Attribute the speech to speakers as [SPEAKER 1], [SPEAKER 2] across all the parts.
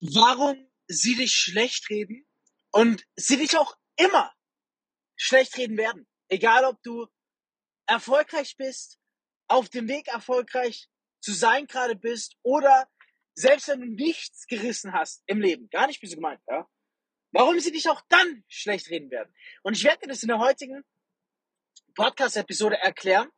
[SPEAKER 1] warum sie dich schlecht reden und sie dich auch immer schlecht reden werden. Egal, ob du erfolgreich bist, auf dem Weg erfolgreich zu sein gerade bist oder selbst wenn du nichts gerissen hast im Leben, gar nicht böse gemeint, ja, warum sie dich auch dann schlecht reden werden. Und ich werde dir das in der heutigen Podcast-Episode erklären.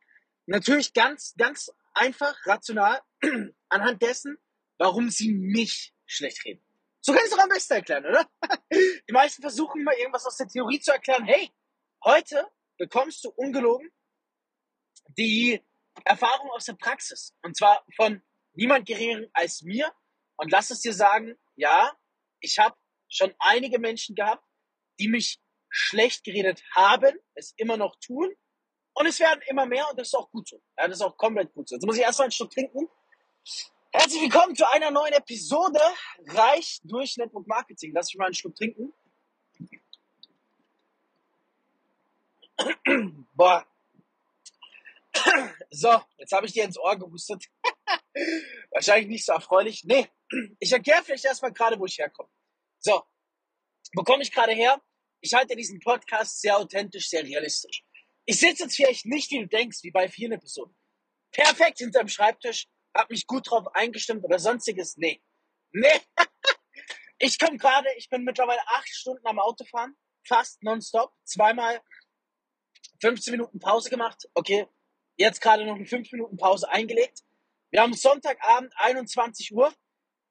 [SPEAKER 1] Natürlich ganz, ganz einfach, rational, anhand dessen, warum sie mich schlecht reden. So kann ich es doch am besten erklären, oder? Die meisten versuchen immer irgendwas aus der Theorie zu erklären. Hey, heute bekommst du ungelogen die Erfahrung aus der Praxis. Und zwar von niemand geringeren als mir. Und lass es dir sagen, ja, ich habe schon einige Menschen gehabt, die mich schlecht geredet haben, es immer noch tun. Und es werden immer mehr und das ist auch gut so. Ja, das ist auch komplett gut so. Jetzt muss ich erstmal einen Stück trinken. Herzlich willkommen zu einer neuen Episode Reich durch Network Marketing. Lass mich mal einen Schluck trinken. Boah. So, jetzt habe ich dir ins Ohr gehustet. Wahrscheinlich nicht so erfreulich. Nee, ich erkläre vielleicht erstmal gerade, wo ich herkomme. So, wo komme ich gerade her? Ich halte diesen Podcast sehr authentisch, sehr realistisch. Ich sitze jetzt vielleicht nicht, wie du denkst, wie bei vielen Episoden. Perfekt hinterm Schreibtisch, hab mich gut drauf eingestimmt oder sonstiges. Nee. Nee. Ich komme gerade, ich bin mittlerweile acht Stunden am Autofahren, fast nonstop, zweimal 15 Minuten Pause gemacht. Okay, jetzt gerade noch eine 5 Minuten Pause eingelegt. Wir haben Sonntagabend 21 Uhr.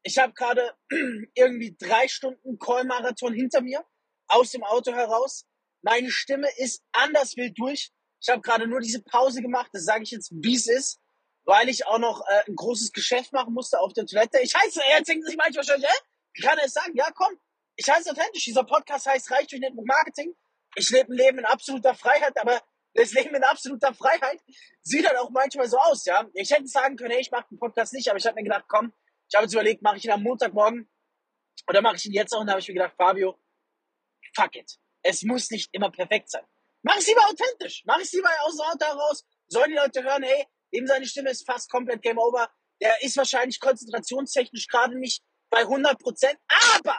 [SPEAKER 1] Ich habe gerade irgendwie drei Stunden Call-Marathon hinter mir, aus dem Auto heraus. Meine Stimme ist anders wild durch. Ich habe gerade nur diese Pause gemacht, das sage ich jetzt, wie es ist weil ich auch noch äh, ein großes Geschäft machen musste auf der Toilette. Ich heiße, jetzt denken sich manchmal schon, hä? Wie kann er es sagen? Ja, komm, ich heiße authentisch. Dieser Podcast heißt Reich durch Network Marketing. Ich lebe ein Leben in absoluter Freiheit, aber das Leben in absoluter Freiheit sieht dann auch manchmal so aus, ja. Ich hätte sagen können, hey, ich mache den Podcast nicht, aber ich habe mir gedacht, komm, ich habe jetzt überlegt, mache ich ihn am Montagmorgen oder mache ich ihn jetzt auch? Und da habe ich mir gedacht, Fabio, fuck it. Es muss nicht immer perfekt sein. Mach es lieber authentisch. Mach es lieber aus dem Auto heraus. Sollen die Leute hören, hey, Eben seine Stimme ist fast komplett Game Over. Der ist wahrscheinlich konzentrationstechnisch gerade nicht bei 100 Prozent. Aber,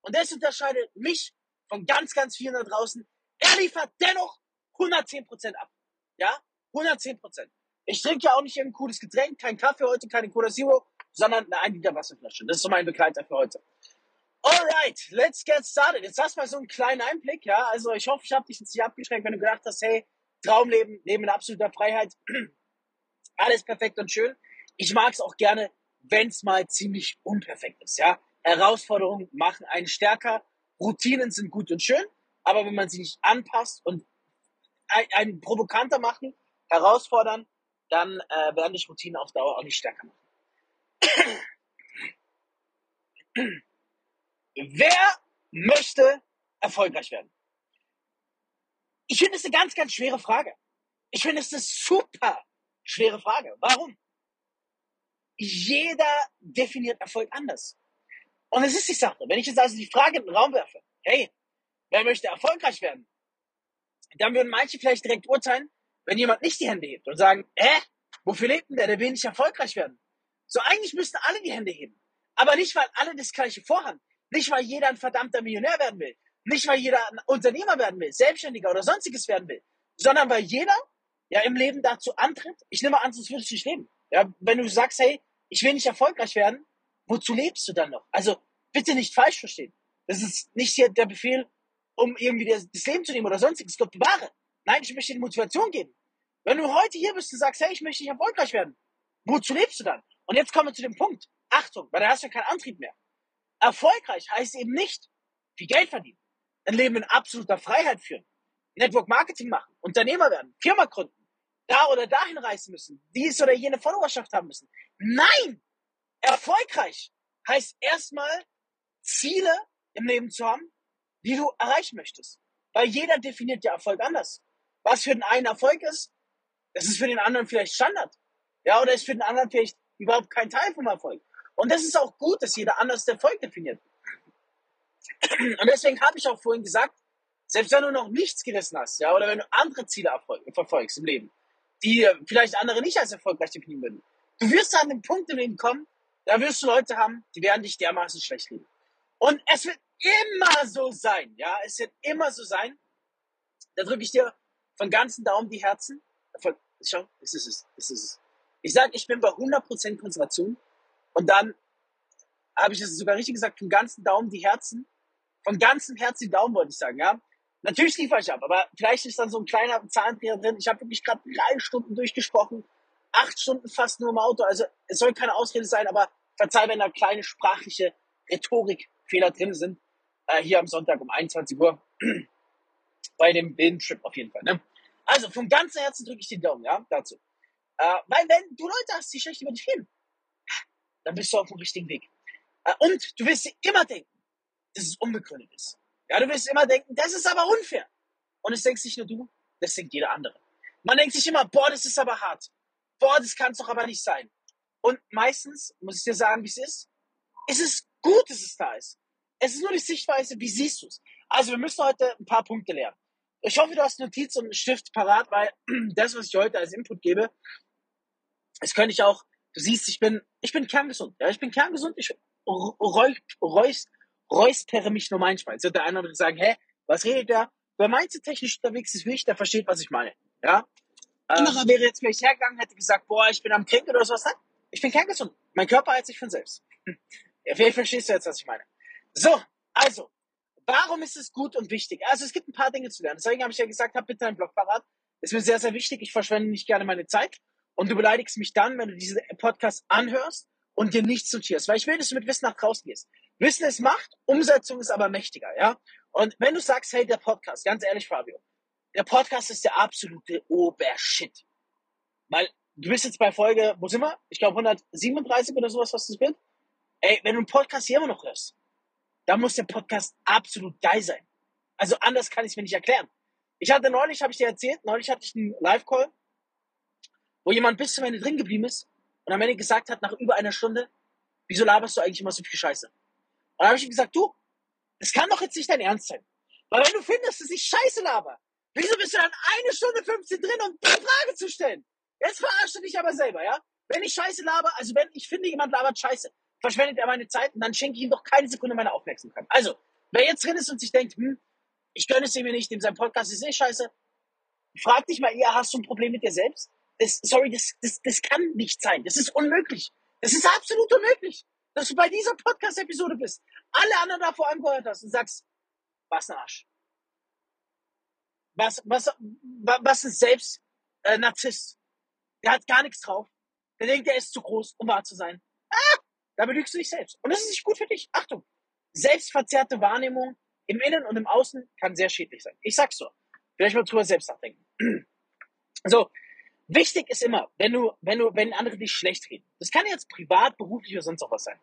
[SPEAKER 1] und das unterscheidet mich von ganz, ganz vielen da draußen, er liefert dennoch 110 Prozent ab. Ja? 110 Prozent. Ich trinke ja auch nicht ein cooles Getränk, kein Kaffee heute, keine Cola Zero, sondern eine 1 Liter Wasserflasche. Das ist so mein Begleiter für heute. Alright, let's get started. Jetzt hast du mal so einen kleinen Einblick, ja. Also ich hoffe, ich habe dich jetzt nicht abgeschränkt, wenn du gedacht hast, hey, Traumleben, Leben in absoluter Freiheit alles perfekt und schön. Ich mag es auch gerne, wenn es mal ziemlich unperfekt ist. Ja, Herausforderungen machen einen stärker. Routinen sind gut und schön, aber wenn man sie nicht anpasst und einen provokanter machen, herausfordern, dann äh, werden dich Routinen auf Dauer auch nicht stärker machen. Wer möchte erfolgreich werden? Ich finde es eine ganz, ganz schwere Frage. Ich finde es eine super Schwere Frage. Warum? Jeder definiert Erfolg anders. Und es ist die Sache, wenn ich jetzt also die Frage in den Raum werfe, hey, wer möchte erfolgreich werden? Dann würden manche vielleicht direkt urteilen, wenn jemand nicht die Hände hebt und sagen, hä, wofür lebt denn der, der will nicht erfolgreich werden? So eigentlich müssten alle die Hände heben. Aber nicht, weil alle das gleiche vorhaben. Nicht, weil jeder ein verdammter Millionär werden will. Nicht, weil jeder ein Unternehmer werden will, Selbstständiger oder sonstiges werden will. Sondern weil jeder ja im Leben dazu antritt, ich nehme an, sonst würdest du nicht leben. Ja, wenn du sagst, hey, ich will nicht erfolgreich werden, wozu lebst du dann noch? Also bitte nicht falsch verstehen. Das ist nicht hier der Befehl, um irgendwie das, Leben zu nehmen oder sonstiges. Gott bewahre. Nein, ich möchte dir Motivation geben. Wenn du heute hier bist und sagst, hey, ich möchte nicht erfolgreich werden, wozu lebst du dann? Und jetzt kommen wir zu dem Punkt. Achtung, weil da hast du ja keinen Antrieb mehr. Erfolgreich heißt eben nicht viel Geld verdienen, ein Leben in absoluter Freiheit führen, Network Marketing machen, Unternehmer werden, Firma gründen, da oder dahin reisen müssen, dies oder jene Followerschaft haben müssen. Nein! Erfolgreich heißt erstmal Ziele im Leben zu haben, die du erreichen möchtest. Weil jeder definiert ja Erfolg anders. Was für den einen Erfolg ist, das ist für den anderen vielleicht Standard. Ja, oder ist für den anderen vielleicht überhaupt kein Teil vom Erfolg. Und das ist auch gut, dass jeder anders Erfolg definiert. Und deswegen habe ich auch vorhin gesagt, selbst wenn du noch nichts gerissen hast, ja, oder wenn du andere Ziele verfolgst im Leben, die vielleicht andere nicht als erfolgreich definieren würden. Du wirst an den Punkt im Leben kommen, Da wirst du Leute haben, die werden dich dermaßen schlecht reden. Und es wird immer so sein, ja, es wird immer so sein. Da drücke ich dir von ganzen Daumen die Herzen. Von, schau, das ist es, das ist es. Ich sage, ich bin bei 100% Konzentration und dann habe ich es sogar richtig gesagt, von ganzen Daumen die Herzen. Von ganzem Herzen die Daumen, wollte ich sagen, ja. Natürlich liefere ich ab, aber vielleicht ist dann so ein kleiner Zahntrier drin. Ich habe wirklich gerade drei Stunden durchgesprochen, acht Stunden fast nur im Auto. Also es soll keine Ausrede sein, aber verzeih, wenn da kleine sprachliche Rhetorikfehler drin sind. Äh, hier am Sonntag um 21 Uhr bei dem Trip auf jeden Fall. Ne? Also von ganzem Herzen drücke ich den Daumen, ja, dazu. Äh, weil wenn du Leute hast, die schlecht über dich reden, dann bist du auf dem richtigen Weg. Äh, und du wirst dir immer denken, dass es unbegründet ist. Ja, du wirst immer denken, das ist aber unfair. Und es denkst nicht nur du, das denkt jeder andere. Man denkt sich immer, boah, das ist aber hart. Boah, das kann es doch aber nicht sein. Und meistens, muss ich dir sagen, wie es ist, ist es gut, dass es da ist. Es ist nur die Sichtweise, wie siehst du es. Also wir müssen heute ein paar Punkte lernen. Ich hoffe, du hast Notiz und Stift parat, weil das, was ich heute als Input gebe, das könnte ich auch, du siehst, ich bin, ich bin kerngesund. Ja, ich bin kerngesund, ich räus, räuspere mich nur manchmal. Jetzt wird der eine oder andere sagen, hä, was redet der? Wer meinte technisch unterwegs ist wichtig, der versteht, was ich meine. Ja? Anderer wäre jetzt vielleicht hergegangen, hätte gesagt, boah, ich bin am Kränken oder sowas. Nein, ich bin kerngesund. Mein Körper heilt sich von selbst. Hm. Ja, vielleicht verstehst du jetzt, was ich meine. So, also, warum ist es gut und wichtig? Also, es gibt ein paar Dinge zu lernen. Deswegen habe ich ja gesagt, hab bitte einen Blog parat. Ist mir sehr, sehr wichtig. Ich verschwende nicht gerne meine Zeit. Und du beleidigst mich dann, wenn du diesen Podcast anhörst und dir nichts notierst. Weil ich will, dass du mit Wissen nach draußen gehst. Wissen ist Macht, Umsetzung ist aber mächtiger, ja? Und wenn du sagst, hey, der Podcast, ganz ehrlich, Fabio, der Podcast ist der absolute Obershit. Weil du bist jetzt bei Folge, wo sind wir? Ich glaube 137 oder sowas, was das wird. Ey, wenn du einen Podcast hier immer noch hörst, dann muss der Podcast absolut geil sein. Also anders kann ich es mir nicht erklären. Ich hatte neulich, habe ich dir erzählt, neulich hatte ich einen Live-Call, wo jemand bis zum Ende drin geblieben ist und am Ende gesagt hat, nach über einer Stunde, wieso laberst du eigentlich immer so viel Scheiße? Dann habe ich ihm gesagt, du, das kann doch jetzt nicht dein Ernst sein. Weil wenn du findest, dass ich Scheiße laber, wieso bist du dann eine Stunde 15 drin, um die Frage zu stellen? Jetzt verarschst du dich aber selber, ja? Wenn ich Scheiße laber, also wenn ich finde, jemand labert Scheiße, verschwendet er meine Zeit und dann schenke ich ihm doch keine Sekunde meine Aufmerksamkeit. Also, wer jetzt drin ist und sich denkt, hm, ich gönne es ihm nicht, dem sein Podcast ist eh scheiße, frag dich mal eher, hast du ein Problem mit dir selbst? Das, sorry, das, das, das kann nicht sein. Das ist unmöglich. Das ist absolut unmöglich dass du bei dieser Podcast-Episode bist, alle anderen davor angehört hast und sagst, was ein Arsch. Was, was, was ist selbst äh, Narzisst? Der hat gar nichts drauf. Der denkt, der ist zu groß, um wahr zu sein. Ah, da belügst du dich selbst. Und das ist nicht gut für dich. Achtung, selbstverzerrte Wahrnehmung im Innen und im Außen kann sehr schädlich sein. Ich sag's so. Vielleicht mal drüber selbst nachdenken. So, Wichtig ist immer, wenn du, wenn du, wenn andere dich schlecht reden, das kann jetzt privat, beruflich oder sonst auch was sein,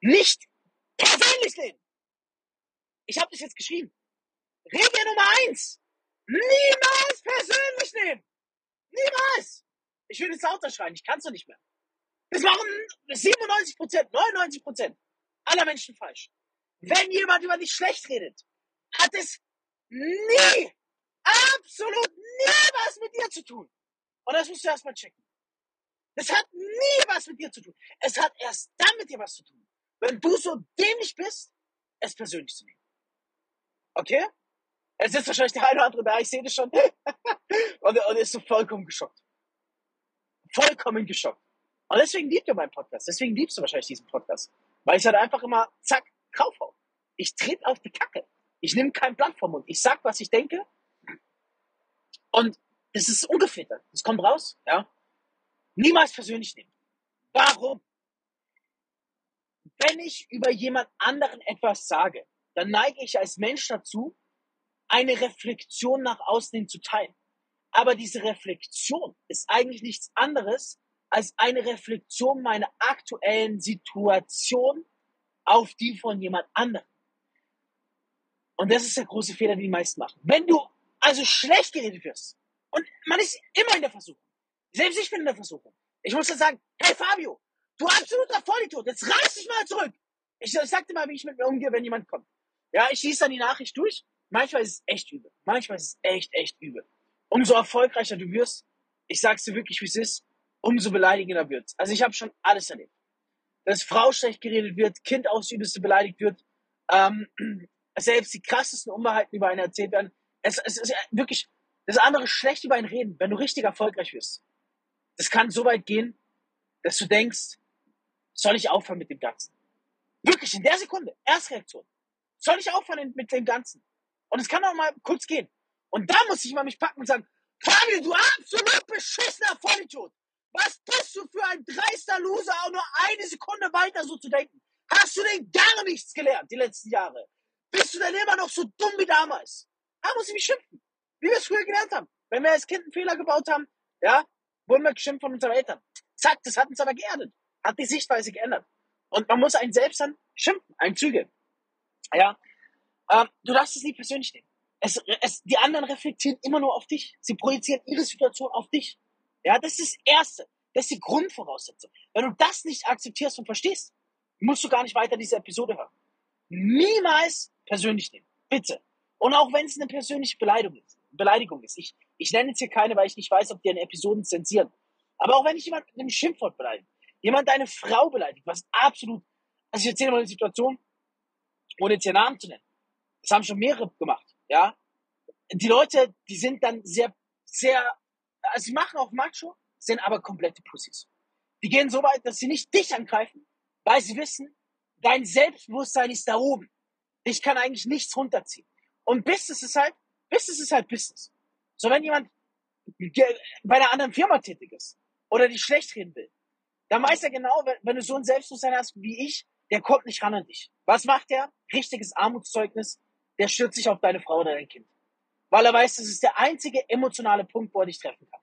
[SPEAKER 1] nicht persönlich nehmen. Ich habe das jetzt geschrieben. Regel Nummer eins. Niemals persönlich nehmen. Niemals. Ich will jetzt lauter schreien, ich kann es doch nicht mehr. Das machen 97 Prozent, 99 Prozent aller Menschen falsch. Wenn jemand über dich schlecht redet, hat es nie, absolut nie was mit dir zu tun. Und das musst du erstmal checken. Das hat nie was mit dir zu tun. Es hat erst dann mit dir was zu tun. Wenn du so dämlich bist, es persönlich zu nehmen. Okay? Es ist wahrscheinlich der eine oder andere da, ich sehe das schon. und, und ist so vollkommen geschockt. Vollkommen geschockt. Und deswegen liebt ihr meinen Podcast. Deswegen liebst du wahrscheinlich diesen Podcast. Weil ich halt einfach immer, zack, draufhau. Ich trete auf die Kacke. Ich nehme kein Blatt vom Mund. Ich sag, was ich denke. Und das ist ungefiltert. Das kommt raus, ja. Niemals persönlich nehmen. Warum? Wenn ich über jemand anderen etwas sage, dann neige ich als Mensch dazu, eine Reflexion nach außen hin zu teilen. Aber diese Reflexion ist eigentlich nichts anderes als eine Reflexion meiner aktuellen Situation auf die von jemand anderem. Und das ist der große Fehler, den die meisten machen. Wenn du also schlecht geredet wirst, und man ist immer in der Versuchung. Selbst ich bin in der Versuchung. Ich muss dann sagen, hey Fabio, du absoluter Vollidiot, jetzt reiß dich mal zurück. Ich, ich sag dir mal, wie ich mit mir umgehe, wenn jemand kommt. Ja, ich lese dann die Nachricht durch. Manchmal ist es echt übel. Manchmal ist es echt, echt übel. Umso erfolgreicher du wirst, ich sag's dir wirklich, wie es ist, umso beleidigender wird's. Also ich habe schon alles erlebt. dass Frau schlecht geredet wird, Kind aufs Übelste beleidigt wird, ähm, selbst die krassesten Unwahrheiten über einen erzählt werden. Es, es ist wirklich das andere schlecht über einen reden, wenn du richtig erfolgreich wirst. Das kann so weit gehen, dass du denkst, soll ich aufhören mit dem Ganzen? Wirklich in der Sekunde, Erstreaktion. Soll ich aufhören mit dem Ganzen? Und es kann auch mal kurz gehen. Und da muss ich mal mich packen und sagen, Fabio, du absolut beschissener Vollidiot. Was bist du für ein dreister Loser, auch nur eine Sekunde weiter so zu denken? Hast du denn gar nichts gelernt die letzten Jahre? Bist du denn immer noch so dumm wie damals? Da muss ich mich schimpfen. Wie wir es früher gelernt haben. Wenn wir als Kind einen Fehler gebaut haben, ja, wurden wir geschimpft von unseren Eltern. Zack, das hat uns aber geerdet. Hat die Sichtweise geändert. Und man muss einen selbst dann schimpfen, einen zügeln. Ja, ähm, du darfst es nie persönlich nehmen. Es, es, die anderen reflektieren immer nur auf dich. Sie projizieren ihre Situation auf dich. Ja, das ist das Erste. Das ist die Grundvoraussetzung. Wenn du das nicht akzeptierst und verstehst, musst du gar nicht weiter diese Episode hören. Niemals persönlich nehmen. Bitte. Und auch wenn es eine persönliche Beleidigung ist. Beleidigung ist. Ich, ich nenne jetzt hier keine, weil ich nicht weiß, ob die eine Episoden zensieren. Aber auch wenn ich jemand mit einem Schimpfwort beleidige, jemand deine Frau beleidigt, was absolut, also ich erzähle mal eine Situation, ohne jetzt ihren Namen zu nennen. Das haben schon mehrere gemacht, ja. Die Leute, die sind dann sehr, sehr, also sie machen auch Macho, sind aber komplette Pussys. Die gehen so weit, dass sie nicht dich angreifen, weil sie wissen, dein Selbstbewusstsein ist da oben. Ich kann eigentlich nichts runterziehen. Und Business ist halt, Business ist halt Business. So, wenn jemand bei einer anderen Firma tätig ist oder dich schlecht reden will, dann weiß er genau, wenn, wenn du so ein Selbstbewusstsein hast wie ich, der kommt nicht ran an dich. Was macht der? Richtiges Armutszeugnis. Der stürzt sich auf deine Frau oder dein Kind. Weil er weiß, das ist der einzige emotionale Punkt, wo er dich treffen kann.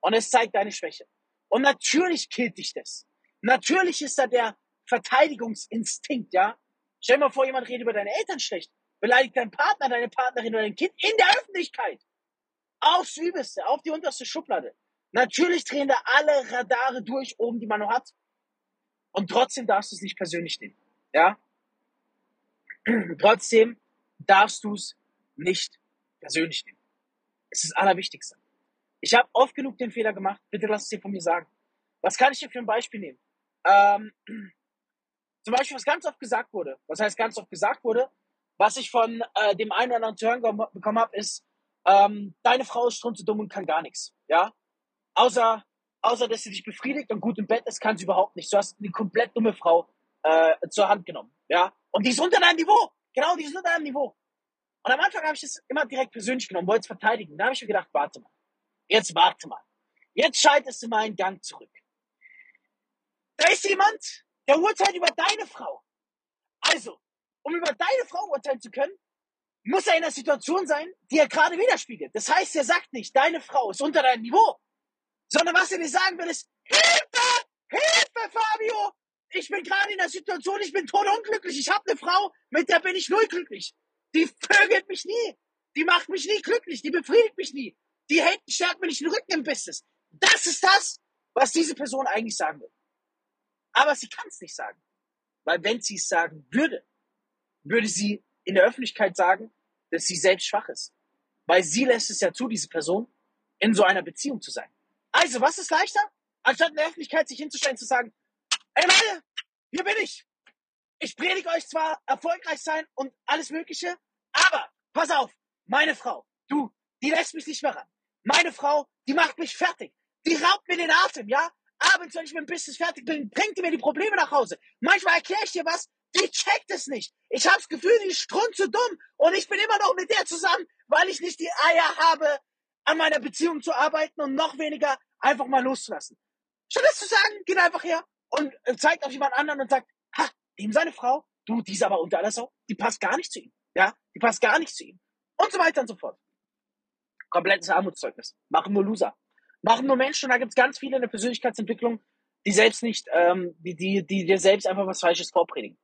[SPEAKER 1] Und es zeigt deine Schwäche. Und natürlich killt dich das. Natürlich ist da der Verteidigungsinstinkt, ja. Stell dir mal vor, jemand redet über deine Eltern schlecht, beleidigt deinen Partner, deine Partnerin oder dein Kind in der Öffentlichkeit. Aufs Übelste, auf die unterste Schublade. Natürlich drehen da alle Radare durch, oben, die man noch hat. Und trotzdem darfst du es nicht persönlich nehmen. Ja? trotzdem darfst du es nicht persönlich nehmen. Es ist das Allerwichtigste. Ich habe oft genug den Fehler gemacht. Bitte lass es dir von mir sagen. Was kann ich dir für ein Beispiel nehmen? Ähm, zum Beispiel, was ganz oft gesagt wurde. Was heißt ganz oft gesagt wurde? Was ich von äh, dem einen oder anderen Turn bekommen habe, ist, ähm, deine Frau ist dumm und kann gar nichts. Ja? Außer, außer, dass sie dich befriedigt und gut im Bett ist, kann sie überhaupt nicht. Du hast eine komplett dumme Frau äh, zur Hand genommen. Ja? Und die ist unter deinem Niveau. Genau, die ist unter deinem Niveau. Und am Anfang habe ich das immer direkt persönlich genommen, wollte es verteidigen. Da habe ich mir gedacht, warte mal. Jetzt warte mal. Jetzt schaltest du mal einen Gang zurück. Da ist jemand, der urteilt über deine Frau. Also, um über deine Frau urteilen zu können, muss er in einer Situation sein, die er gerade widerspiegelt. Das heißt, er sagt nicht, deine Frau ist unter deinem Niveau sondern was er mir sagen will, ist, Hilfe! Hilfe, Fabio! Ich bin gerade in der Situation, ich bin unglücklich. Ich habe eine Frau, mit der bin ich null glücklich. Die vögelt mich nie. Die macht mich nie glücklich. Die befriedigt mich nie. Die hält, stärkt mir nicht den Rücken im Business. Das ist das, was diese Person eigentlich sagen will. Aber sie kann es nicht sagen. Weil wenn sie es sagen würde, würde sie in der Öffentlichkeit sagen, dass sie selbst schwach ist. Weil sie lässt es ja zu, diese Person, in so einer Beziehung zu sein. Also, was ist leichter? Anstatt in der Öffentlichkeit sich hinzustellen zu sagen, ey Leute, hier bin ich. Ich predige euch zwar erfolgreich sein und alles Mögliche, aber pass auf, meine Frau, du, die lässt mich nicht mehr ran. Meine Frau, die macht mich fertig. Die raubt mir den Atem, ja? Abends, wenn ich mit dem Business fertig bin, bringt die mir die Probleme nach Hause. Manchmal erkläre ich dir was, die checkt es nicht. Ich habe das Gefühl, die ist strunze dumm und ich bin immer noch mit der zusammen, weil ich nicht die Eier habe, an meiner Beziehung zu arbeiten und noch weniger einfach mal loszulassen. Statt das zu sagen, geht einfach her und äh, zeigt auf jemand anderen und sagt, ha, ihm seine Frau, du, die ist aber unter aller Sau, die passt gar nicht zu ihm. Ja, die passt gar nicht zu ihm. Und so weiter und so fort. Komplettes Armutszeugnis. Machen nur Loser. Machen nur Menschen, und da gibt es ganz viele in der Persönlichkeitsentwicklung, die selbst nicht, ähm, die, die, die dir selbst einfach was Falsches vorpredigen.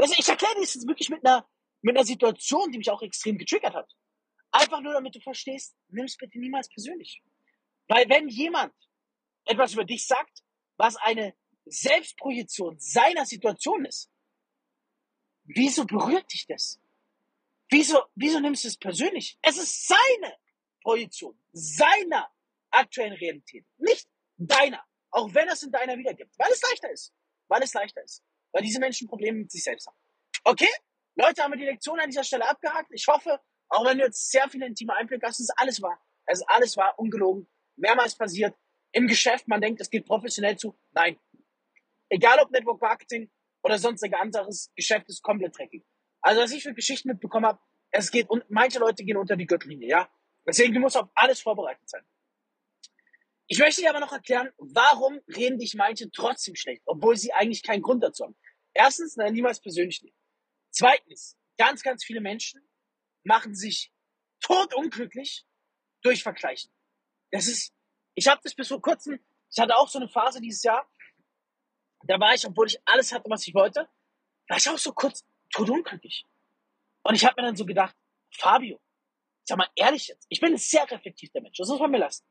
[SPEAKER 1] Also ich erkläre dir das jetzt wirklich mit einer, mit einer Situation, die mich auch extrem getriggert hat. Einfach nur, damit du verstehst, nimm es bitte niemals persönlich. Weil wenn jemand etwas über dich sagt, was eine Selbstprojektion seiner Situation ist, wieso berührt dich das? Wieso, wieso nimmst du es persönlich? Es ist seine Projektion, seiner aktuellen Realität, nicht deiner. Auch wenn es in deiner wiedergibt, weil es leichter ist. Weil es leichter ist. Weil diese Menschen Probleme mit sich selbst haben. Okay? Leute, haben wir die Lektion an dieser Stelle abgehakt. Ich hoffe, auch wenn du jetzt sehr viele intime Einblicke hast, ist alles wahr. Es ist alles wahr, ungelogen, mehrmals passiert. Im Geschäft, man denkt, es geht professionell zu. Nein. Egal ob Network Marketing oder sonstige anderes Geschäft ist komplett dreckig. Also was ich für Geschichten mitbekommen habe, es geht und manche Leute gehen unter die Gürtellinie, ja. Deswegen du musst auf alles vorbereitet sein. Ich möchte dir aber noch erklären, warum reden dich manche trotzdem schlecht, obwohl sie eigentlich keinen Grund dazu haben. Erstens, nein, niemals persönlich nehmen. Zweitens, ganz, ganz viele Menschen machen sich totunglücklich durch Vergleichen. Das ist, ich habe das bis vor kurzem, ich hatte auch so eine Phase dieses Jahr, da war ich, obwohl ich alles hatte, was ich wollte, war ich auch so kurz totunglücklich. Und ich habe mir dann so gedacht, Fabio, sag mal ehrlich jetzt, ich bin ein sehr reflektierter Mensch, das muss man mir lassen.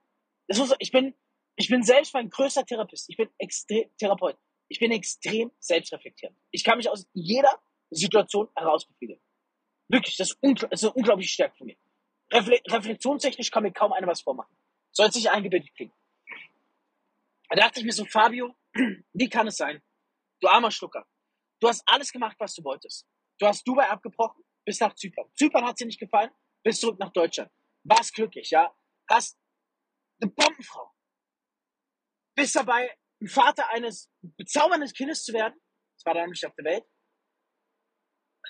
[SPEAKER 1] Das muss, ich, bin, ich bin selbst mein größter Therapeut, ich bin extrem Therapeut, ich bin extrem selbstreflektierend. Ich kann mich aus jeder Situation herausbefriedigen. Wirklich, das ist, ungl das ist eine unglaubliche Stärke von mir. Refle reflexionstechnisch kann mir kaum einer was vormachen. Soll sich eingebildet klingen. Da dachte ich mir so, Fabio, wie kann es sein? Du armer Schlucker. Du hast alles gemacht, was du wolltest. Du hast Dubai abgebrochen, bis nach Zypern. Zypern hat dir nicht gefallen, bis zurück nach Deutschland. Warst glücklich, ja? Hast eine Bombenfrau. Bist dabei, Vater eines bezaubernden Kindes zu werden. Das war da nämlich auf der Welt.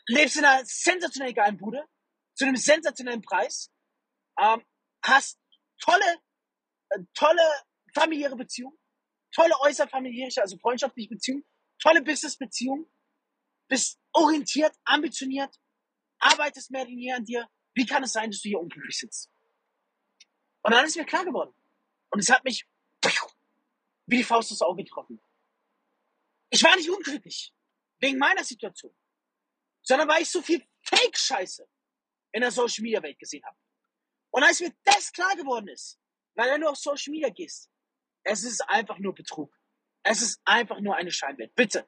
[SPEAKER 1] Lebst in einer sensationell geilen Bude, zu einem sensationellen Preis. Ähm, hast tolle, äh, tolle familiäre Beziehungen, tolle äußerfamiliäre, also freundschaftliche Beziehungen, tolle Business-Beziehungen, bist orientiert, ambitioniert, arbeitest mehr denn je an dir. Wie kann es sein, dass du hier unglücklich sitzt? Und dann ist mir klar geworden. Und es hat mich wie die Faust aufs Auge getroffen. Ich war nicht unglücklich wegen meiner Situation, sondern weil ich so viel Fake-Scheiße in der Social Media Welt gesehen habe. Und als mir das klar geworden ist, weil wenn du auf Social Media gehst, es ist einfach nur Betrug. Es ist einfach nur eine Scheinwelt. Bitte,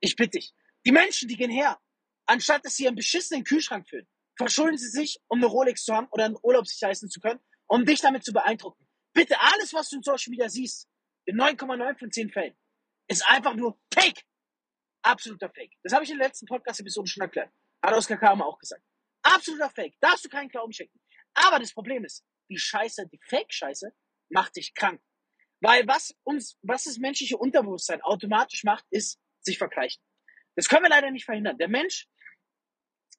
[SPEAKER 1] ich bitte dich. Die Menschen, die gehen her, anstatt dass sie einen beschissenen Kühlschrank füllen, verschulden sie sich, um eine Rolex zu haben oder einen Urlaub sich leisten zu können, um dich damit zu beeindrucken. Bitte, alles, was du in Social Media siehst, in 9,9 von 10 Fällen, ist einfach nur Fake. Absoluter Fake. Das habe ich in der letzten Podcast-Episode schon erklärt. Hat Oskar Kramer auch gesagt. Absoluter Fake. Darfst du keinen Glauben schenken. Aber das Problem ist, die Scheiße, die Fake-Scheiße macht dich krank. Weil was uns, was das menschliche Unterbewusstsein automatisch macht, ist sich vergleichen. Das können wir leider nicht verhindern. Der Mensch,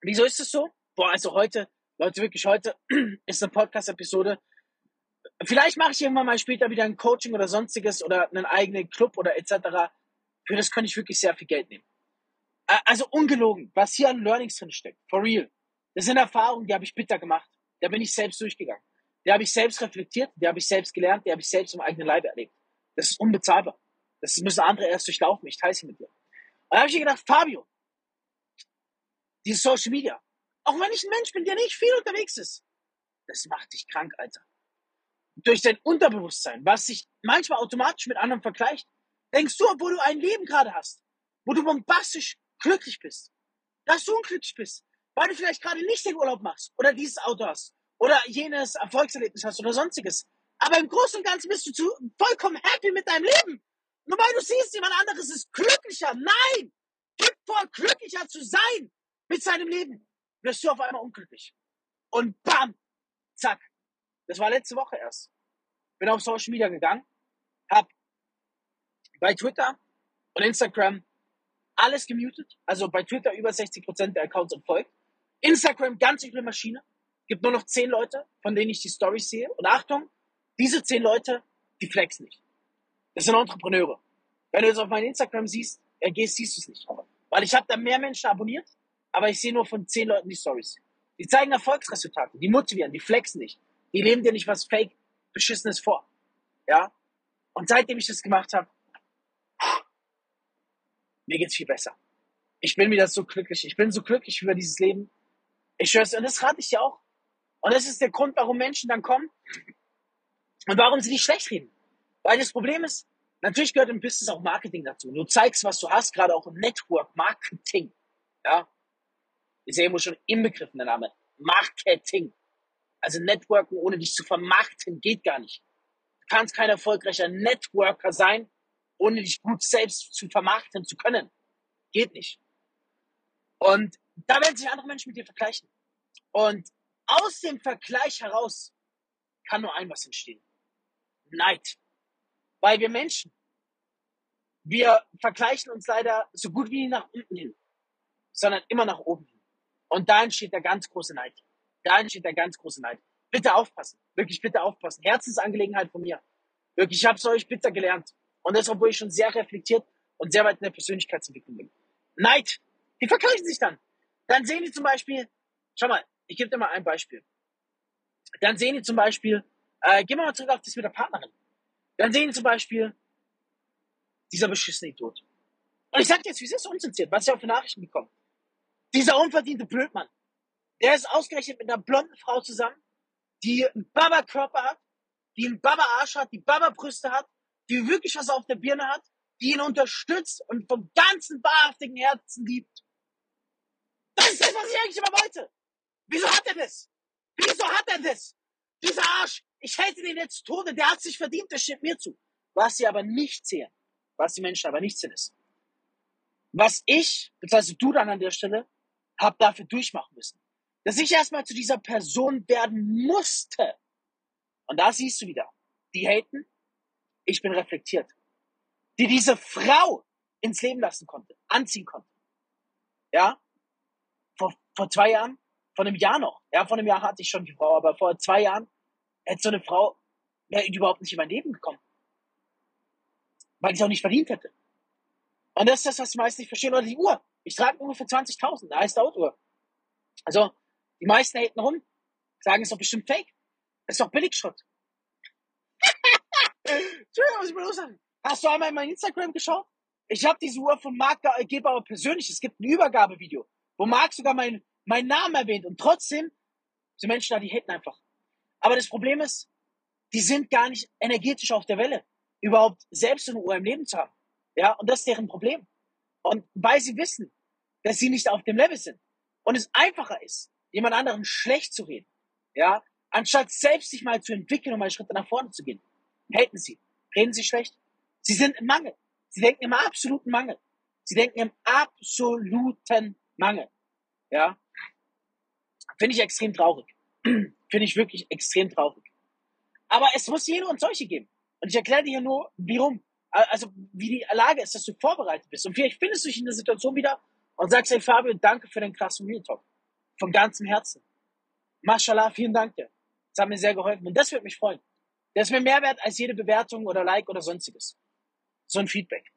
[SPEAKER 1] wieso ist es so? Boah, also heute, Leute, wirklich heute ist eine Podcast-Episode. Vielleicht mache ich irgendwann mal später wieder ein Coaching oder sonstiges oder einen eigenen Club oder etc. Für das könnte ich wirklich sehr viel Geld nehmen. Also ungelogen, was hier an Learnings drin steckt. For real. Das sind Erfahrungen, die habe ich bitter gemacht. Da bin ich selbst durchgegangen. Die habe ich selbst reflektiert, die habe ich selbst gelernt, die habe ich selbst im eigenen Leib erlebt. Das ist unbezahlbar. Das müssen andere erst durchlaufen. Ich teile sie mit dir. Und da habe ich mir gedacht, Fabio, dieses Social Media, auch wenn ich ein Mensch bin, der nicht viel unterwegs ist, das macht dich krank, Alter. Durch dein Unterbewusstsein, was sich manchmal automatisch mit anderen vergleicht, denkst du, obwohl du ein Leben gerade hast, wo du bombastisch glücklich bist, dass du unglücklich bist, weil du vielleicht gerade nicht den Urlaub machst oder dieses Auto hast oder jenes Erfolgserlebnis hast oder sonstiges. Aber im Großen und Ganzen bist du zu, vollkommen happy mit deinem Leben. Nur weil du siehst, jemand anderes ist glücklicher. Nein! Gib vor, glücklicher zu sein mit seinem Leben. Wirst du auf einmal unglücklich. Und bam! Zack. Das war letzte Woche erst. Bin auf Social Media gegangen, hab bei Twitter und Instagram alles gemutet. Also bei Twitter über 60% der Accounts entfolgt. Instagram ganz üble Maschine. Gibt nur noch 10 Leute, von denen ich die Stories sehe. Und Achtung, diese 10 Leute, die flexen nicht. Das sind Entrepreneure. Wenn du jetzt auf mein Instagram siehst, äh, gehst, siehst du es nicht. Weil ich habe da mehr Menschen abonniert, aber ich sehe nur von 10 Leuten die Stories. Die zeigen Erfolgsresultate, die motivieren, die flexen nicht. Die leben dir nicht was fake, beschissenes vor. Ja? Und seitdem ich das gemacht habe, mir geht's viel besser. Ich bin wieder so glücklich. Ich bin so glücklich über dieses Leben. Ich schwör's, und das rate ich dir auch. Und das ist der Grund, warum Menschen dann kommen und warum sie nicht schlecht reden. Weil das Problem ist, natürlich gehört im Business auch Marketing dazu. Du zeigst, was du hast, gerade auch im Network Marketing. Ja. Ist ja irgendwo schon inbegriffen der Name. Marketing. Also Networken, ohne dich zu vermarkten, geht gar nicht. Du kannst kein erfolgreicher Networker sein, ohne dich gut selbst zu vermarkten zu können. Geht nicht. Und da werden sich andere Menschen mit dir vergleichen. Und aus dem Vergleich heraus kann nur ein was entstehen. Neid. Weil wir Menschen, wir vergleichen uns leider so gut wie nach unten hin, sondern immer nach oben hin. Und da entsteht der ganz große Neid. Da entsteht der ganz große Neid. Bitte aufpassen. Wirklich bitte aufpassen. Herzensangelegenheit von mir. Wirklich, ich habe es euch bitter gelernt. Und das, obwohl ich schon sehr reflektiert und sehr weit in der Persönlichkeitsentwicklung bin. Neid. Die vergleichen sich dann. Dann sehen die zum Beispiel, schau mal, ich gebe dir mal ein Beispiel. Dann sehen die zum Beispiel, äh, gehen wir mal zurück auf das mit der Partnerin. Dann sehen die zum Beispiel, dieser beschissene Idiot. Und ich sag jetzt, wie ist das unzensiert, was ich für Nachrichten bekomme. Dieser unverdiente Blödmann. Der ist ausgerechnet mit einer blonden Frau zusammen, die einen Baba-Körper hat, die einen Baba-Arsch hat, die Baba-Brüste hat, die wirklich was auf der Birne hat, die ihn unterstützt und vom ganzen wahrhaftigen Herzen liebt. Das ist das, was ich eigentlich immer wollte. Wieso hat er das? Wieso hat er das? Dieser Arsch, ich hätte den jetzt Tode, der hat sich verdient, der steht mir zu. Was sie aber nicht sehen, was die Menschen aber nicht sehen ist, was ich, beziehungsweise du dann an der Stelle, hab dafür durchmachen müssen. Dass ich erstmal zu dieser Person werden musste. Und da siehst du wieder, die haten, ich bin reflektiert. Die diese Frau ins Leben lassen konnte, anziehen konnte. Ja? Vor, vor zwei Jahren, vor einem Jahr noch. Ja, vor einem Jahr hatte ich schon die Frau, aber vor zwei Jahren hätte so eine Frau wäre überhaupt nicht in mein Leben gekommen. Weil ich es auch nicht verdient hätte. Und das ist das, was die meisten nicht verstehen. Oder die Uhr. Ich trage Uhr für 20.000, eine heißt Autouhr. Also, die meisten haten rum, sagen, es ist doch bestimmt fake. Ist doch Billigschrott. Entschuldigung, was ich mal los sagen. Hast du einmal in mein Instagram geschaut? Ich habe diese Uhr von Marc Gebauer persönlich. Es gibt ein Übergabevideo, wo Marc sogar meinen mein Namen erwähnt. Und trotzdem sind Menschen da, die haten einfach. Aber das Problem ist, die sind gar nicht energetisch auf der Welle, überhaupt selbst eine Uhr im Leben zu haben. Ja, und das ist deren Problem. Und weil sie wissen, dass sie nicht auf dem Level sind und es einfacher ist, jemand anderen schlecht zu reden, ja, anstatt selbst sich mal zu entwickeln und mal Schritte nach vorne zu gehen, haten sie, reden sie schlecht. Sie sind im Mangel. Sie denken im absoluten Mangel. Sie denken im absoluten Mangel. Ja. Finde ich extrem traurig. Finde ich wirklich extrem traurig. Aber es muss jede und solche geben. Und ich erkläre dir hier nur, wie rum. Also, wie die Lage ist, dass du vorbereitet bist. Und vielleicht findest du dich in der Situation wieder und sagst, hey Fabio, danke für den krassen Real Talk. Von ganzem Herzen. Mashallah, vielen Dank dir. Das hat mir sehr geholfen. Und das würde mich freuen. Das ist mir mehr wert als jede Bewertung oder Like oder sonstiges. So ein Feedback.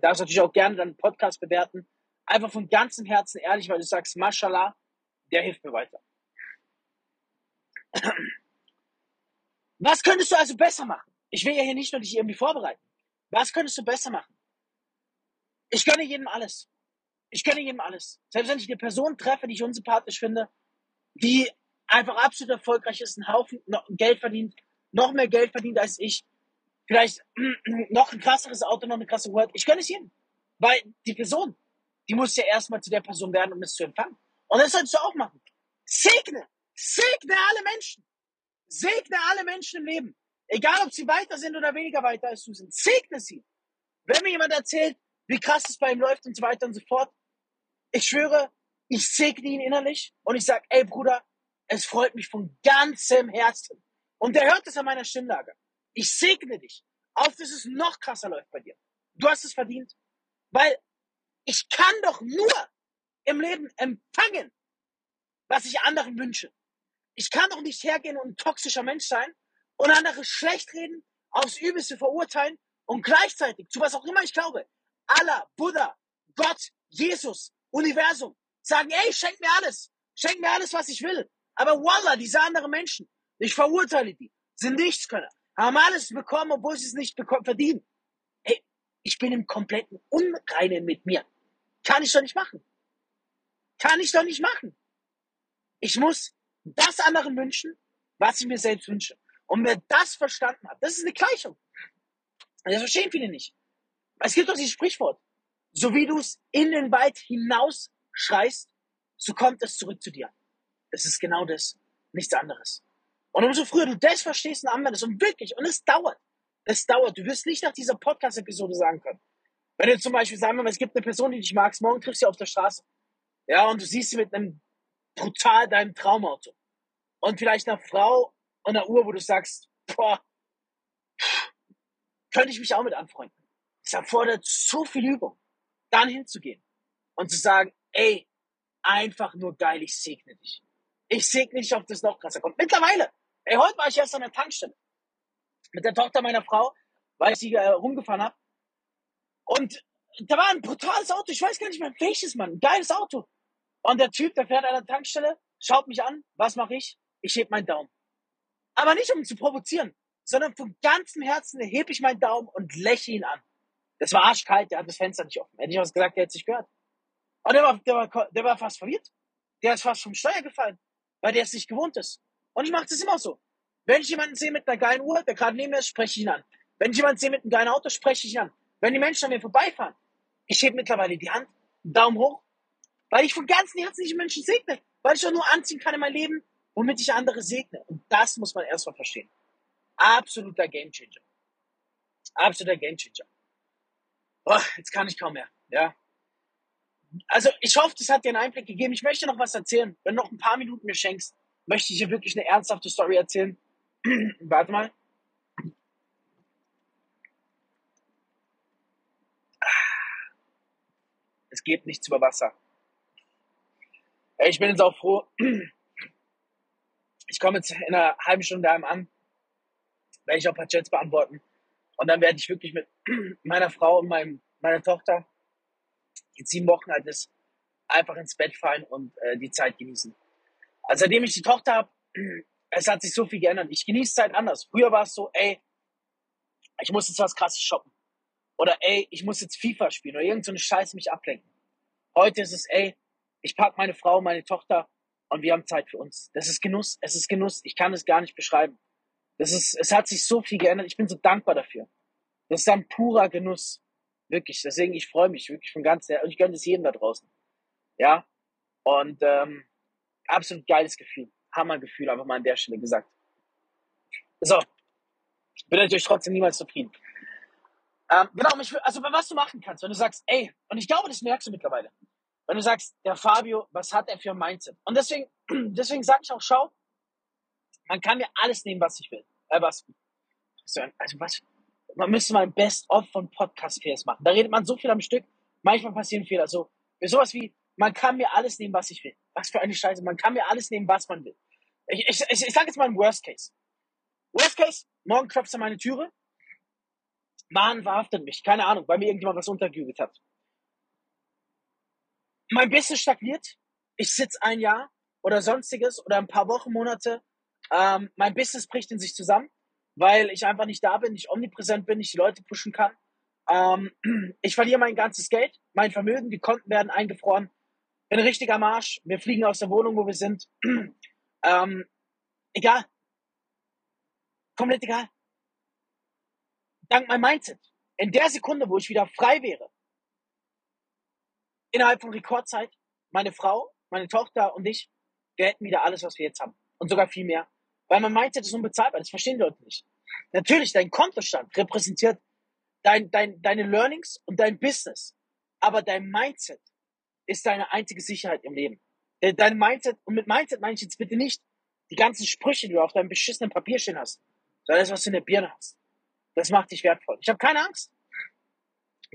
[SPEAKER 1] Darfst natürlich auch gerne deinen Podcast bewerten. Einfach von ganzem Herzen ehrlich, weil du sagst, Mashallah, der hilft mir weiter. Was könntest du also besser machen? Ich will ja hier nicht nur dich irgendwie vorbereiten. Was könntest du besser machen? Ich gönne jedem alles. Ich gönne jedem alles. Selbst wenn ich eine Person treffe, die ich unsympathisch finde, die einfach absolut erfolgreich ist, einen Haufen Geld verdient, noch mehr Geld verdient als ich, vielleicht noch ein krasseres Auto, noch eine krasse Word. Ich gönne es jedem. Weil die Person, die muss ja erstmal zu der Person werden, um es zu empfangen. Und das solltest du auch machen. Segne, segne alle Menschen. Segne alle Menschen im Leben. Egal, ob sie weiter sind oder weniger weiter als du sind. Segne sie. Wenn mir jemand erzählt, wie krass es bei ihm läuft und so weiter und so fort, ich schwöre, ich segne ihn innerlich und ich sage, ey Bruder, es freut mich von ganzem Herzen. Und der hört es an meiner Stimmlage. Ich segne dich, auf dass es noch krasser läuft bei dir. Du hast es verdient, weil ich kann doch nur im Leben empfangen, was ich anderen wünsche. Ich kann doch nicht hergehen und ein toxischer Mensch sein und andere schlecht reden, aufs Übelste verurteilen und gleichzeitig, zu was auch immer ich glaube, Allah, Buddha, Gott, Jesus, Universum, sagen, ey, schenk mir alles, schenk mir alles, was ich will. Aber Wallah, diese anderen Menschen, ich verurteile die, sind Nichtskönner, haben alles bekommen, obwohl sie es nicht verdienen. Hey, ich bin im kompletten Unreinen mit mir. Kann ich doch nicht machen. Kann ich doch nicht machen. Ich muss das anderen wünschen, was ich mir selbst wünsche. Und wer das verstanden hat, das ist eine Gleichung. Das verstehen viele nicht. Es gibt doch dieses Sprichwort. So wie du es in den Wald hinaus schreist, so kommt es zurück zu dir. Das ist genau das. Nichts anderes. Und umso früher du das verstehst und anwendest und wirklich, und es dauert. Es dauert. Du wirst nicht nach dieser Podcast-Episode sagen können. Wenn du zum Beispiel sagen wir es gibt eine Person, die dich magst, morgen triffst du sie auf der Straße. Ja, und du siehst sie mit einem brutal deinem Traumauto. Und vielleicht einer Frau und einer Uhr, wo du sagst, boah, könnte ich mich auch mit anfreunden. Es erfordert so viel Übung, dann hinzugehen und zu sagen, ey, einfach nur geil, ich segne dich. Ich segne dich, ob das noch krasser kommt. Mittlerweile, ey, heute war ich erst an der Tankstelle mit der Tochter meiner Frau, weil ich sie äh, rumgefahren habe. Und da war ein brutales Auto, ich weiß gar nicht mehr welches, Mann, ein geiles Auto. Und der Typ, der fährt an der Tankstelle, schaut mich an, was mache ich? Ich heb meinen Daumen. Aber nicht, um ihn zu provozieren, sondern von ganzem Herzen hebe ich meinen Daumen und lächle ihn an. Das war arschkalt, der hat das Fenster nicht offen. Hätte ich was gesagt, der hätte es nicht gehört. Und der war, der war, der war fast verwirrt. Der ist fast vom Steuer gefallen, weil der es nicht gewohnt ist. Und ich mache das immer so. Wenn ich jemanden sehe mit einer geilen Uhr, der gerade neben mir ist, spreche ich ihn an. Wenn ich jemanden sehe mit einem geilen Auto, spreche ich ihn an. Wenn die Menschen an mir vorbeifahren, ich hebe mittlerweile die Hand, Daumen hoch, weil ich von ganzem Herzen nicht Menschen segne, weil ich doch nur anziehen kann in mein Leben, womit ich andere segne. Und das muss man erstmal verstehen. Absoluter Gamechanger. Absoluter Gamechanger. Oh, jetzt kann ich kaum mehr. Ja. Also ich hoffe, das hat dir einen Einblick gegeben. Ich möchte noch was erzählen. Wenn du noch ein paar Minuten mir schenkst, möchte ich dir wirklich eine ernsthafte Story erzählen. Warte mal. Es geht nichts über Wasser. Ich bin jetzt auch froh. Ich komme jetzt in einer halben Stunde daheim an, werde ich auch ein paar Chats beantworten. Und dann werde ich wirklich mit meiner Frau und meinem, meiner Tochter, die sieben Wochen alt ist, einfach ins Bett fallen und äh, die Zeit genießen. Also seitdem ich die Tochter habe, es hat sich so viel geändert. Ich genieße Zeit anders. Früher war es so, ey, ich muss jetzt was krasses shoppen. Oder ey, ich muss jetzt FIFA spielen oder irgend so Scheiße mich ablenken. Heute ist es, ey, ich packe meine Frau, meine Tochter und wir haben Zeit für uns. Das ist Genuss, es ist Genuss. Ich kann es gar nicht beschreiben. Das ist, es hat sich so viel geändert. Ich bin so dankbar dafür. Das ist ein purer Genuss. Wirklich. Deswegen, ich freue mich wirklich von ganz her. Und ich gönne es jedem da draußen. Ja. Und ähm, absolut geiles Gefühl. Hammergefühl, einfach mal an der Stelle gesagt. So. Bin natürlich trotzdem niemals zufrieden. Ähm, genau, also was du machen kannst, wenn du sagst, ey, und ich glaube, das merkst du mittlerweile. Wenn du sagst, der Fabio, was hat er für ein Mindset? Und deswegen, deswegen sage ich auch, schau, man kann mir alles nehmen, was ich will. Äh, was, also was, man müsste mal ein Best-of von Podcast-Fairs machen. Da redet man so viel am Stück, manchmal passieren Fehler. So, sowas wie, man kann mir alles nehmen, was ich will. Was für eine Scheiße. Man kann mir alles nehmen, was man will. Ich, ich, ich, ich sage jetzt mal ein Worst Case. Worst Case, morgen klopft an meine Türe. Mann verhaftet mich. Keine Ahnung, weil mir irgendjemand was untergejubelt hat. Mein Business stagniert. Ich sitze ein Jahr oder sonstiges oder ein paar Wochen, Monate. Ähm, mein Business bricht in sich zusammen, weil ich einfach nicht da bin, nicht omnipräsent bin, nicht die Leute pushen kann. Ähm, ich verliere mein ganzes Geld, mein Vermögen, die Konten werden eingefroren bin richtiger Marsch. Wir fliegen aus der Wohnung, wo wir sind. ähm, egal. Komplett egal. Dank meinem Mindset. In der Sekunde, wo ich wieder frei wäre, innerhalb von Rekordzeit, meine Frau, meine Tochter und ich, wir hätten wieder alles, was wir jetzt haben. Und sogar viel mehr. Weil mein Mindset ist unbezahlbar. Das verstehen die Leute nicht. Natürlich, dein Kontostand repräsentiert dein, dein, deine Learnings und dein Business. Aber dein Mindset ist deine einzige Sicherheit im Leben. Äh, dein Mindset, und mit Mindset meine ich jetzt bitte nicht die ganzen Sprüche, die du auf deinem beschissenen Papier stehen hast, sondern das, was du in der Birne hast. Das macht dich wertvoll. Ich habe keine Angst.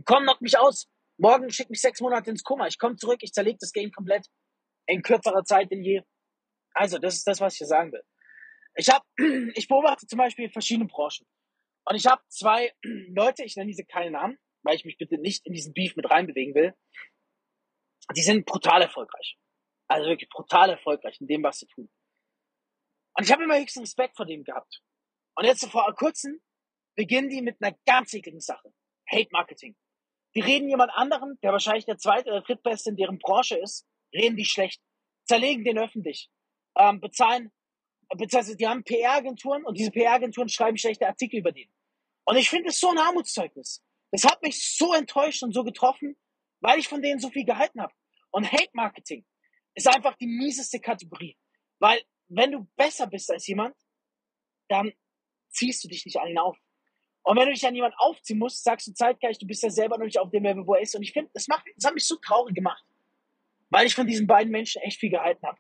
[SPEAKER 1] Komm, knock mich aus. Morgen schick mich sechs Monate ins Koma. Ich komme zurück, ich zerlege das Game komplett in kürzerer Zeit denn je. Also, das ist das, was ich hier sagen will. Ich habe, ich beobachte zum Beispiel verschiedene Branchen. Und ich habe zwei Leute, ich nenne diese keine Namen, weil ich mich bitte nicht in diesen Beef mit reinbewegen will die sind brutal erfolgreich. Also wirklich brutal erfolgreich in dem, was sie tun. Und ich habe immer höchsten Respekt vor dem gehabt. Und jetzt vor kurzem beginnen die mit einer ganz ekligen Sache. Hate Marketing. Die reden jemand anderen, der wahrscheinlich der zweite oder drittbeste in deren Branche ist, reden die schlecht, zerlegen den öffentlich, ähm, bezahlen, beziehungsweise die haben PR-Agenturen und diese PR-Agenturen schreiben schlechte Artikel über den. Und ich finde es so ein Armutszeugnis. Das hat mich so enttäuscht und so getroffen, weil ich von denen so viel gehalten habe. Und Hate Marketing ist einfach die mieseste Kategorie. Weil wenn du besser bist als jemand, dann ziehst du dich nicht ihn auf. Und wenn du dich an jemanden aufziehen musst, sagst du zeitgleich, du bist ja selber noch nicht auf dem Level, wo er ist. Und ich finde, das, das hat mich so traurig gemacht, weil ich von diesen beiden Menschen echt viel gehalten habe.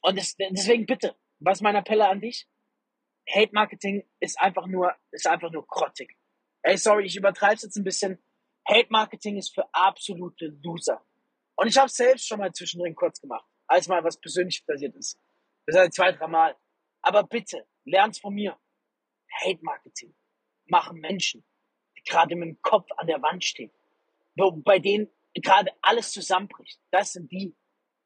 [SPEAKER 1] Und das, deswegen bitte, was mein Appell an dich? Hate Marketing ist einfach nur, ist einfach nur grottig. Ey, sorry, ich übertreibe jetzt ein bisschen. Hate Marketing ist für absolute Loser. Und ich habe selbst schon mal zwischendrin kurz gemacht, als mal was persönlich passiert ist. Das halt zwei, drei Mal. Aber bitte, lern's von mir. Hate Marketing machen Menschen, die gerade mit dem Kopf an der Wand stehen, bei denen gerade alles zusammenbricht. Das sind die,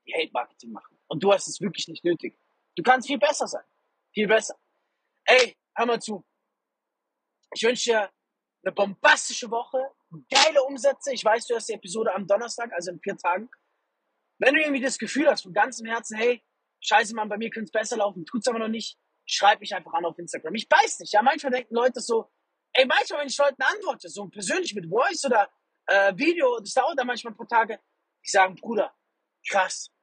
[SPEAKER 1] die Hate Marketing machen. Und du hast es wirklich nicht nötig. Du kannst viel besser sein. Viel besser. Ey, hör mal zu. Ich wünsche dir eine bombastische Woche, geile Umsätze. Ich weiß, du hast die Episode am Donnerstag, also in vier Tagen. Wenn du irgendwie das Gefühl hast, von ganzem Herzen, hey, scheiße, Mann, bei mir könnte es besser laufen, tut's aber noch nicht, schreib mich einfach an auf Instagram. Ich weiß nicht, ja, manchmal denken Leute so, ey, manchmal, wenn ich Leuten antworte, so persönlich mit Voice oder äh, Video, das dauert dann manchmal ein paar Tage, die sagen, Bruder, krass.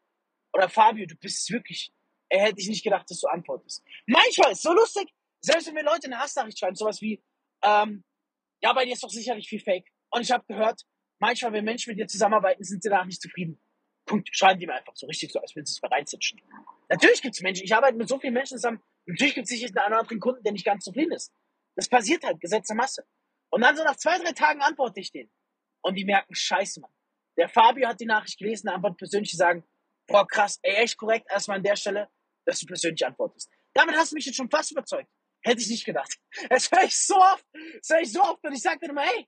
[SPEAKER 1] Oder Fabio, du bist wirklich. Er hätte ich nicht gedacht, dass du antwortest. Manchmal ist so lustig, selbst wenn mir Leute eine Hassnachricht schreiben, sowas wie, ähm, ja, bei dir ist doch sicherlich viel Fake. Und ich habe gehört, manchmal, wenn Menschen mit dir zusammenarbeiten, sind sie danach nicht zufrieden. Punkt. Schreiben die mir einfach so richtig so, als würden sie es bereitsitschen. Natürlich gibt es Menschen, ich arbeite mit so vielen Menschen zusammen, natürlich gibt es sicherlich einen anderen Kunden, der nicht ganz zufrieden ist. Das passiert halt, Gesetz der Masse. Und dann so nach zwei, drei Tagen antworte ich denen. Und die merken, scheiße, Mann. Der Fabio hat die Nachricht gelesen, der antwortet persönlich, die sagen, boah, krass, ey, echt korrekt, erstmal an der Stelle, dass du persönlich antwortest. Damit hast du mich jetzt schon fast überzeugt. Hätte ich nicht gedacht. Das höre ich so oft, das höre ich so oft und ich sage dann immer, hey,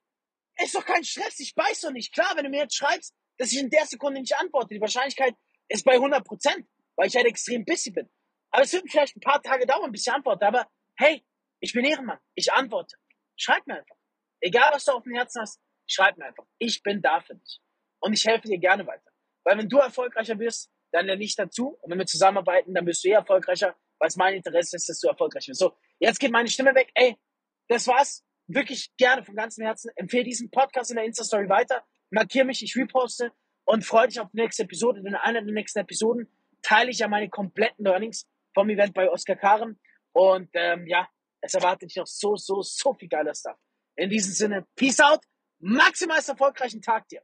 [SPEAKER 1] ist doch kein Stress, ich beiß doch nicht. Klar, wenn du mir jetzt schreibst, dass ich in der Sekunde nicht antworte, die Wahrscheinlichkeit ist bei 100 Prozent, weil ich halt extrem busy bin. Aber es wird vielleicht ein paar Tage dauern, bis ich antworte. Aber hey, ich bin Ehrenmann, ich antworte. Schreib mir einfach. Egal, was du auf dem Herzen hast, schreib mir einfach. Ich bin da für dich. Und ich helfe dir gerne weiter. Weil wenn du erfolgreicher wirst, dann lerne ich dazu. Und wenn wir zusammenarbeiten, dann bist du eh erfolgreicher, weil es mein Interesse ist, dass du erfolgreich wirst. So, jetzt geht meine Stimme weg. Ey, das war's. Wirklich gerne von ganzem Herzen. Empfehle diesen Podcast in der Insta-Story weiter. Markiere mich, ich reposte und freue dich auf die nächste Episode. Denn in einer der nächsten Episoden teile ich ja meine kompletten Learnings vom Event bei Oskar Karen. Und ähm, ja, es erwartet dich noch so, so, so viel geiler Stuff. In diesem Sinne, Peace out, maximal erfolgreichen Tag dir.